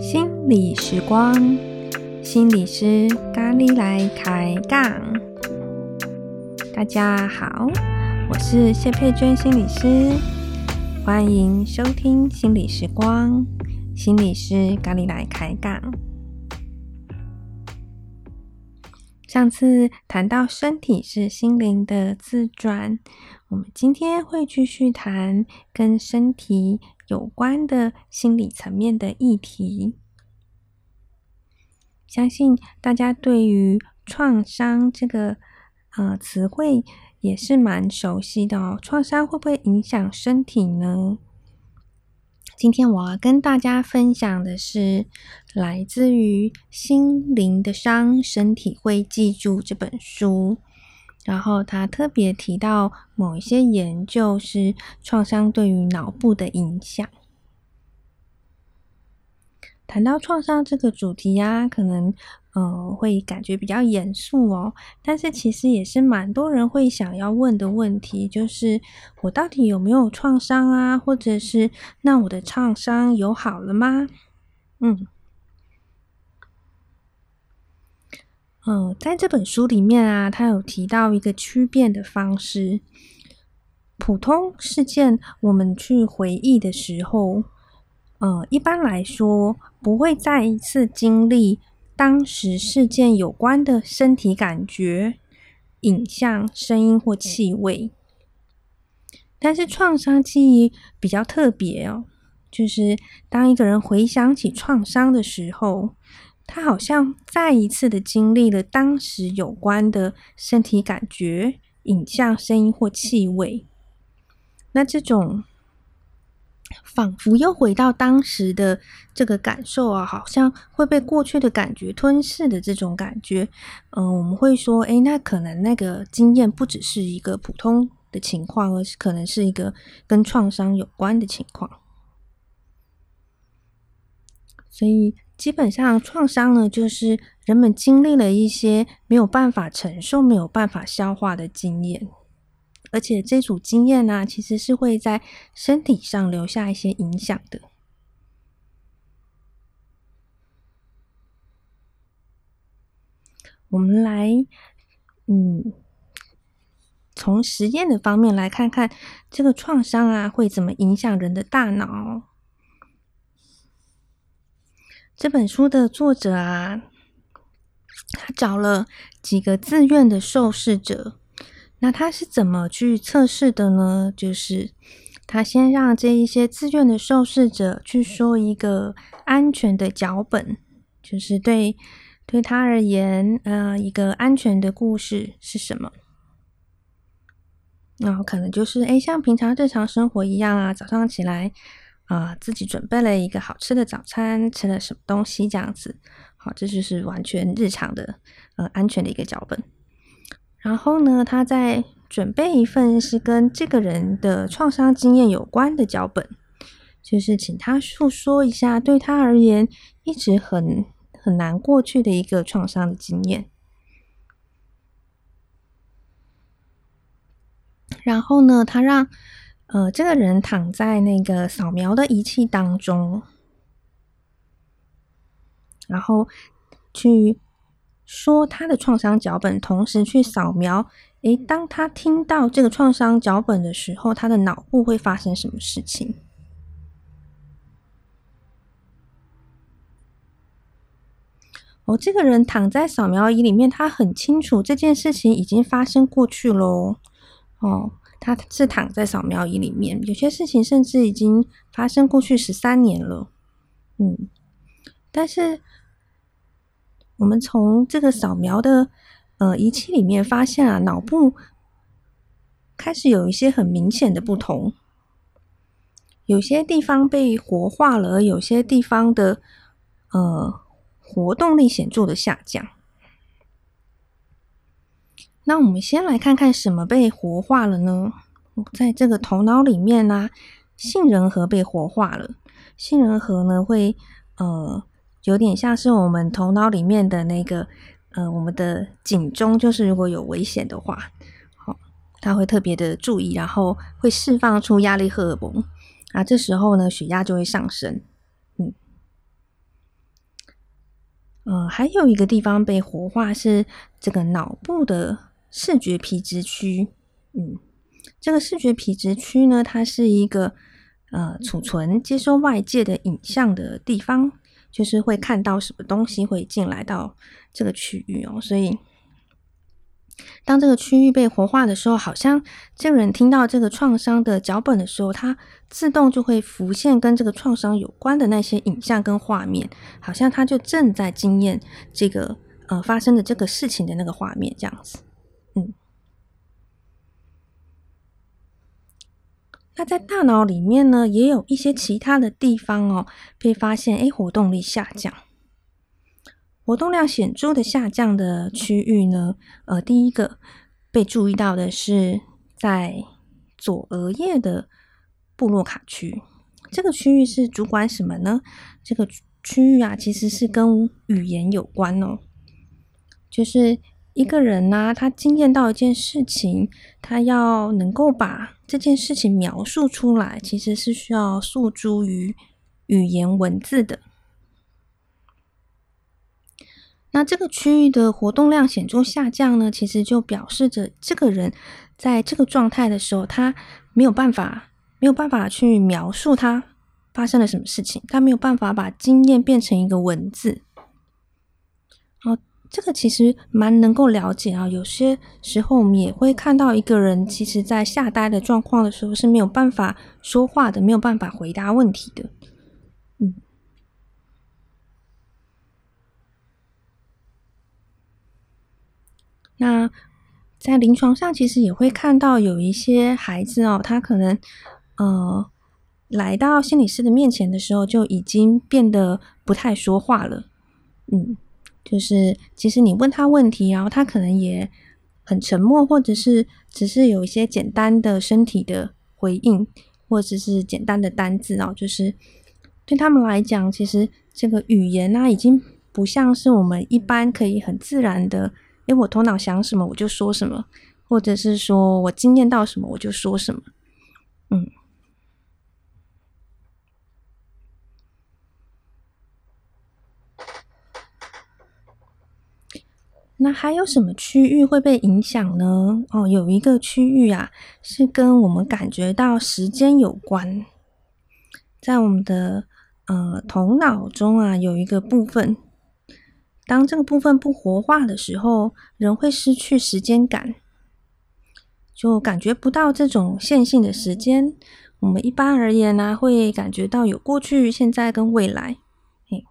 心理时光，心理师咖喱来开杠。大家好，我是谢佩娟心理师，欢迎收听心理时光，心理师咖喱来开杠。上次谈到身体是心灵的自传，我们今天会继续谈跟身体有关的心理层面的议题。相信大家对于创伤这个呃词汇也是蛮熟悉的哦。创伤会不会影响身体呢？今天我要跟大家分享的是来自于《心灵的伤，身体会记住》这本书，然后他特别提到某一些研究是创伤对于脑部的影响。谈到创伤这个主题呀、啊，可能呃会感觉比较严肃哦，但是其实也是蛮多人会想要问的问题，就是我到底有没有创伤啊？或者是那我的创伤有好了吗？嗯嗯、在这本书里面啊，他有提到一个区变的方式，普通事件我们去回忆的时候。呃，一般来说，不会再一次经历当时事件有关的身体感觉、影像、声音或气味。但是创伤记忆比较特别哦，就是当一个人回想起创伤的时候，他好像再一次的经历了当时有关的身体感觉、影像、声音或气味。那这种。仿佛又回到当时的这个感受啊，好像会被过去的感觉吞噬的这种感觉。嗯、我们会说，诶，那可能那个经验不只是一个普通的情况，而是可能是一个跟创伤有关的情况。所以，基本上创伤呢，就是人们经历了一些没有办法承受、没有办法消化的经验。而且这组经验呢、其实是会在身体上留下一些影响的。我们来，嗯，从实验的方面来看看这个创伤啊，会怎么影响人的大脑。这本书的作者啊，他找了几个自愿的受试者。那他是怎么去测试的呢？就是他先让这一些自愿的受试者去说一个安全的脚本，就是对对他而言，呃，一个安全的故事是什么？然后可能就是，诶，像平常日常生活一样啊，早上起来啊，自己准备了一个好吃的早餐，吃了什么东西这样子，好，这就是完全日常的，呃，安全的一个脚本。然后呢，他再准备一份是跟这个人的创伤经验有关的脚本，就是请他诉说一下对他而言一直很很难过去的一个创伤的经验。然后呢，他让呃这个人躺在那个扫描的仪器当中，然后去。说他的创伤脚本，同时去扫描。诶，当他听到这个创伤脚本的时候，他的脑部会发生什么事情？哦，这个人躺在扫描仪里面，他很清楚这件事情已经发生过去喽。哦，他是躺在扫描仪里面，有些事情甚至已经发生过去十三年了。嗯，但是。我们从这个扫描的呃仪器里面发现啊，脑部开始有一些很明显的不同，有些地方被活化了，有些地方的呃活动力显著的下降。那我们先来看看什么被活化了呢？在这个头脑里面呢、杏仁核被活化了。杏仁核呢会呃。有点像是我们头脑里面的那个，呃，我们的警钟，就是如果有危险的话，他会特别的注意，然后会释放出压力荷尔蒙，啊，这时候呢，血压就会上升。嗯，呃，还有一个地方被活化是这个脑部的视觉皮质区。嗯，这个视觉皮质区呢，它是一个呃储存接收外界的影像的地方，就是会看到什么东西会进来到这个区域哦，所以。当这个区域被活化的时候，好像这个人听到这个创伤的脚本的时候，他自动就会浮现跟这个创伤有关的那些影像跟画面，好像他就正在经验这个呃发生的这个事情的那个画面这样子。那在大脑里面呢，也有一些其他的地方哦，被发现诶，活动力下降。活动量显著的下降的区域呢，呃，第一个被注意到的是在左额叶的布洛卡区。这个区域是主管什么呢？这个区域啊，其实是跟语言有关哦。就是一个人呢、啊，他经验到一件事情，他要能够把这件事情描述出来，其实是需要诉诸于语言文字的。那这个区域的活动量显著下降呢，其实就表示着这个人在这个状态的时候，他没有办法，没有办法去描述他发生了什么事情，他没有办法把经验变成一个文字。这个其实蛮能够了解啊。有些时候我们也会看到一个人，其实在吓呆的状况的时候是没有办法说话的，没有办法回答问题的。嗯。那在临床上，其实也会看到有一些孩子哦，他可能呃来到心理师的面前的时候，就已经变得不太说话了。嗯，就是其实你问他问题，然后他可能也很沉默，或者是只是有一些简单的身体的回应，或者是简单的单字哦，就是对他们来讲，其实这个语言啊，已经不像是我们一般可以很自然的。诶，我头脑想什么我就说什么，或者是说我经验到什么我就说什么，嗯。那还有什么区域会被影响呢？哦，有一个区域啊，是跟我们感觉到时间有关，在我们的呃头脑中啊，有一个部分。当这个部分不活化的时候，人会失去时间感，就感觉不到这种线性的时间。我们一般而言呢，会感觉到有过去、现在跟未来。嘿，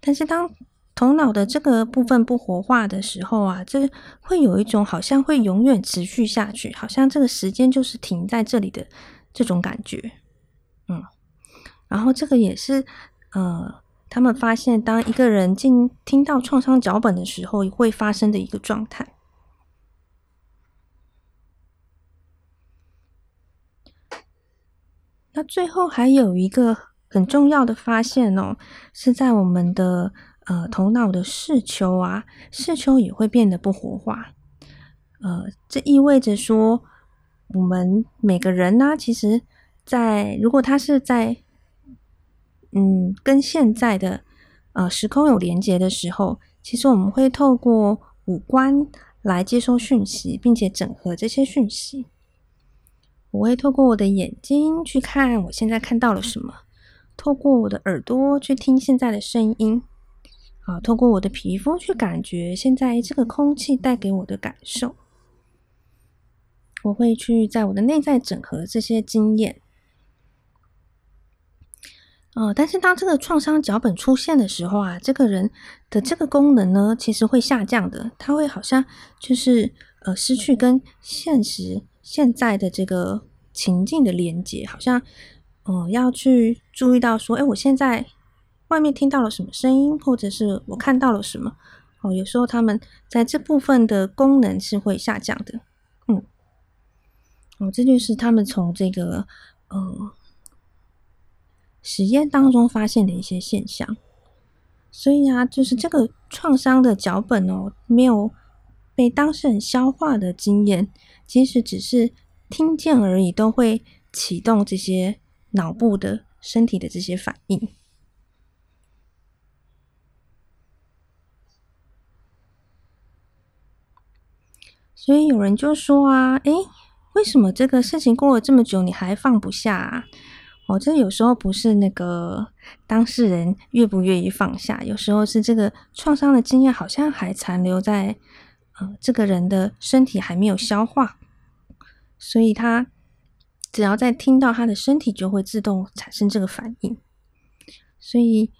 但是当头脑的这个部分不活化的时候啊，这会有一种好像会永远持续下去，好像这个时间就是停在这里的这种感觉。嗯，然后这个也是呃。他们发现，当一个人进听到创伤脚本的时候，会发生的一个状态。那最后还有一个很重要的发现哦，是在我们的呃头脑的视丘啊，视丘也会变得不活化。呃，这意味着说，我们每个人呢，其实在如果他是在嗯，跟现在的呃时空有连接的时候，其实我们会透过五官来接收讯息，并且整合这些讯息。我会透过我的眼睛去看我现在看到了什么，透过我的耳朵去听现在的声音，啊，透过我的皮肤去感觉现在这个空气带给我的感受。我会去在我的内在整合这些经验。呃，但是当这个创伤脚本出现的时候啊，这个人的这个功能呢，其实会下降的。他会好像就是呃失去跟现实现在的这个情境的连接，好像嗯、呃、要去注意到说，哎，我现在外面听到了什么声音，或者是我看到了什么。哦、有时候他们在这部分的功能是会下降的。嗯，哦、这就是他们从这个呃。实验当中发现的一些现象，所以啊，就是这个创伤的脚本哦，没有被当事人消化的经验，即使只是听见而已，都会启动这些脑部的身体的这些反应。所以有人就说啊，诶，为什么这个事情过了这么久，你还放不下啊？哦，这有时候不是那个当事人愿不愿意放下，有时候是这个创伤的经验好像还残留在呃这个人的身体还没有消化，所以他只要在听到他的身体就会自动产生这个反应，所以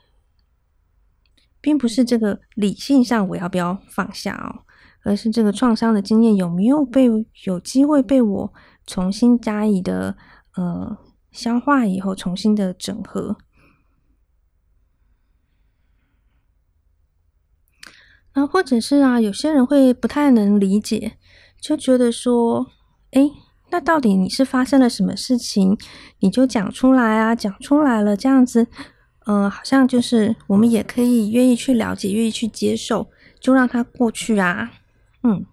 并不是这个理性上我要不要放下哦。而是这个创伤的经验有没有被有机会被我重新加以的呃消化以后，重新的整合。那或者是啊，有些人会不太能理解，就觉得说，哎，那到底你是发生了什么事情？你就讲出来啊，讲出来了，这样子，呃，好像就是我们也可以愿意去了解，愿意去接受，就让它过去啊。嗯，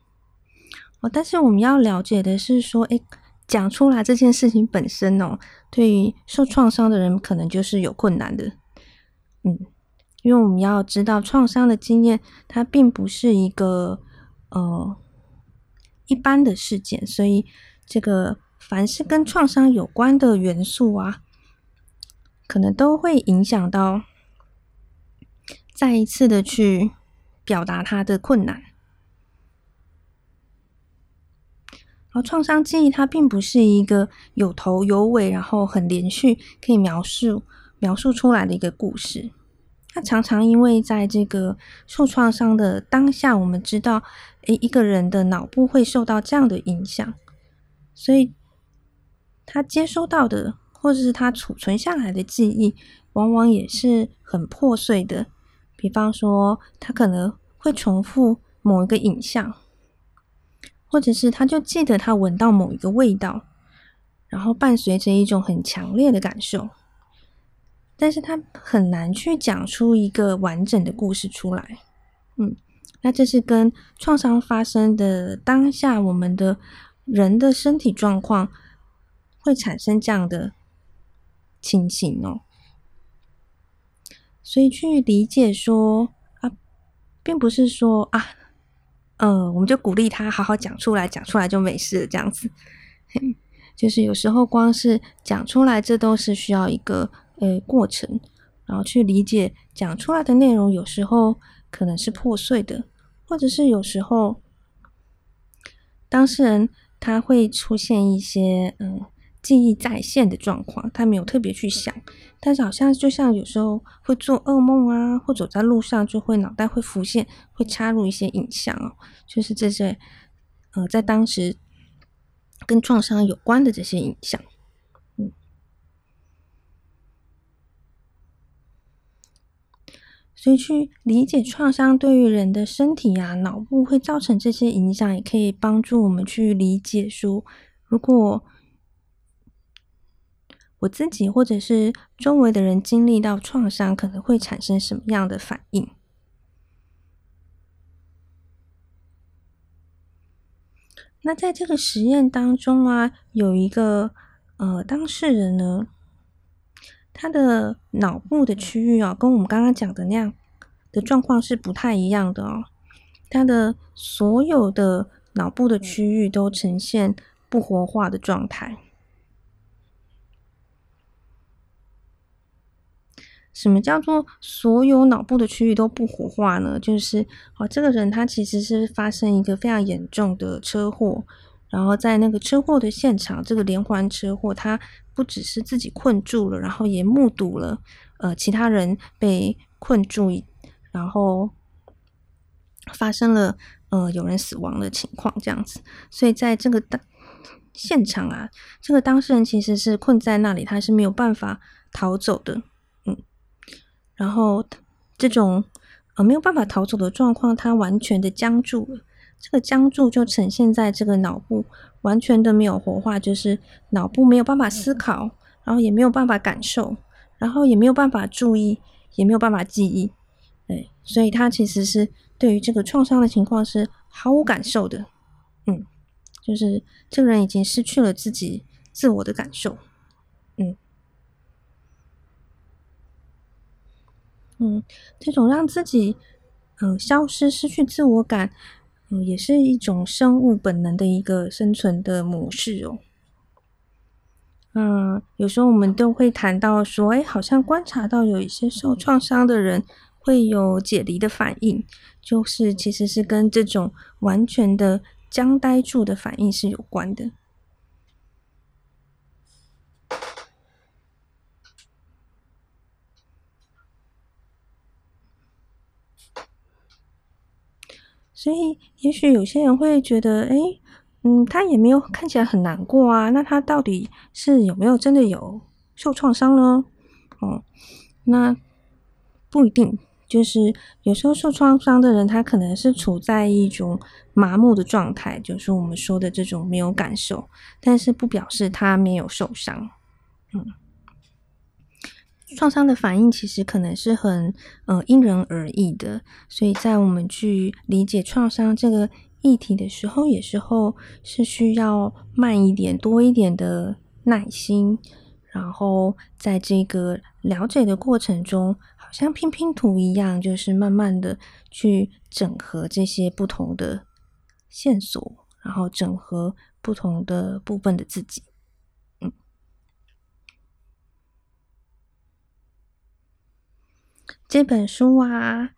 哦，但是我们要了解的是说，诶，讲出来这件事情本身哦，对于受创伤的人可能就是有困难的。嗯，因为我们要知道，创伤的经验它并不是一个呃一般的事件，所以这个凡是跟创伤有关的元素啊，可能都会影响到再一次的去表达他的困难。创伤记忆它并不是一个有头有尾，然后很连续可以描述描述出来的一个故事。它常常因为在这个受创伤的当下，我们知道，诶，一个人的脑部会受到这样的影响，所以他接收到的或者是他储存下来的记忆，往往也是很破碎的。比方说，他可能会重复某一个影像。或者是他就记得他闻到某一个味道，然后伴随着一种很强烈的感受，但是他很难去讲出一个完整的故事出来。嗯，那这是跟创伤发生的当下，我们的人的身体状况会产生这样的情形哦。所以去理解说啊，并不是说啊。嗯，我们就鼓励他好好讲出来，讲出来就没事，这样子。就是有时候光是讲出来，这都是需要一个呃过程，然后去理解讲出来的内容，有时候可能是破碎的，或者是有时候当事人他会出现一些嗯。记忆再现的状况，他没有特别去想，但是好像就像有时候会做噩梦啊，或走在路上就会脑袋会浮现，会插入一些影像哦，就是这些呃，在当时跟创伤有关的这些影像，嗯，所以去理解创伤对于人的身体啊、脑部会造成这些影响，也可以帮助我们去理解说，如果我自己或者是周围的人经历到创伤，可能会产生什么样的反应？那在这个实验当中啊，有一个呃当事人呢，他的脑部的区域啊，跟我们刚刚讲的那样的状况是不太一样的哦。他的所有的脑部的区域都呈现不活化的状态。什么叫做所有脑部的区域都不活化呢？就是哦，这个人他其实是发生一个非常严重的车祸，然后在那个车祸的现场，这个连环车祸，他不只是自己困住了，然后也目睹了呃其他人被困住，然后发生了呃有人死亡的情况这样子。所以在这个当现场啊，这个当事人其实是困在那里，他是没有办法逃走的。然后，这种呃没有办法逃走的状况，它完全的僵住了。这个僵住就呈现在这个脑部完全的没有活化，就是脑部没有办法思考，然后也没有办法感受，然后也没有办法注意，也没有办法记忆。对，所以他其实是对于这个创伤的情况是毫无感受的，嗯，就是这个人已经失去了自己自我的感受，嗯嗯，这种让自己嗯、消失、失去自我感，嗯，也是一种生物本能的一个生存的模式哦。嗯，有时候我们都会谈到说，哎，好像观察到有一些受创伤的人会有解离的反应，就是其实是跟这种完全的僵呆住的反应是有关的。所以，也许有些人会觉得，哎。嗯，他也没有看起来很难过啊。那他到底是有没有真的有受创伤呢？哦，那不一定。就是有时候受创伤的人，他可能是处在一种麻木的状态，就是我们说的这种没有感受，但是不表示他没有受伤。嗯，创伤的反应其实可能是很呃因人而异的，所以在我们去理解创伤这个。议题的时候，有时候是需要慢一点、多一点的耐心，然后在这个了解的过程中，好像拼拼图一样，就是慢慢的去整合这些不同的线索，然后整合不同的部分的自己。这本书啊。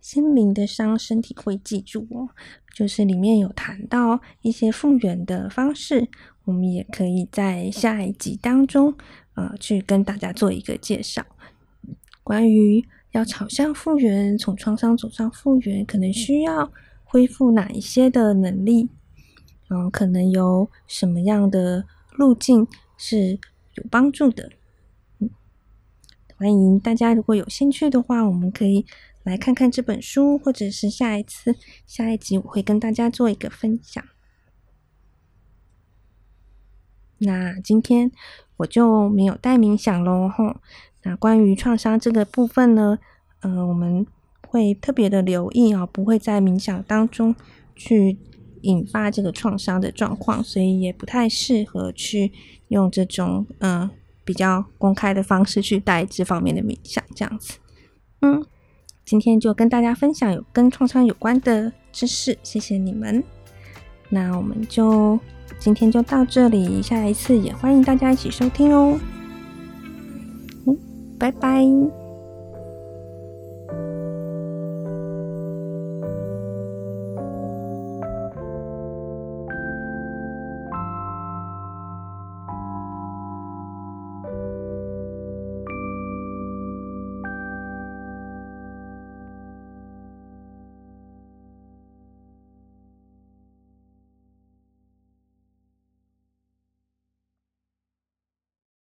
心灵的伤，身体会记住哦。就是里面有谈到一些复原的方式，我们也可以在下一集当中，呃，去跟大家做一个介绍。关于要朝向复原，从创伤走上复原，可能需要恢复哪一些的能力？嗯，可能有什么样的路径是有帮助的？欢迎大家，如果有兴趣的话，我们可以。来看看这本书，或者是下一次、下一集，我会跟大家做一个分享。那今天我就没有带冥想喽，吼。那关于创伤这个部分呢，嗯、呃，我们会特别的留意啊，不会在冥想当中去引发这个创伤的状况，所以也不太适合去用这种嗯、比较公开的方式去带这方面的冥想，这样子，嗯。今天就跟大家分享有跟创伤有关的知识，谢谢你们。那我们就今天就到这里，下一次也欢迎大家一起收听哦。嗯，拜拜。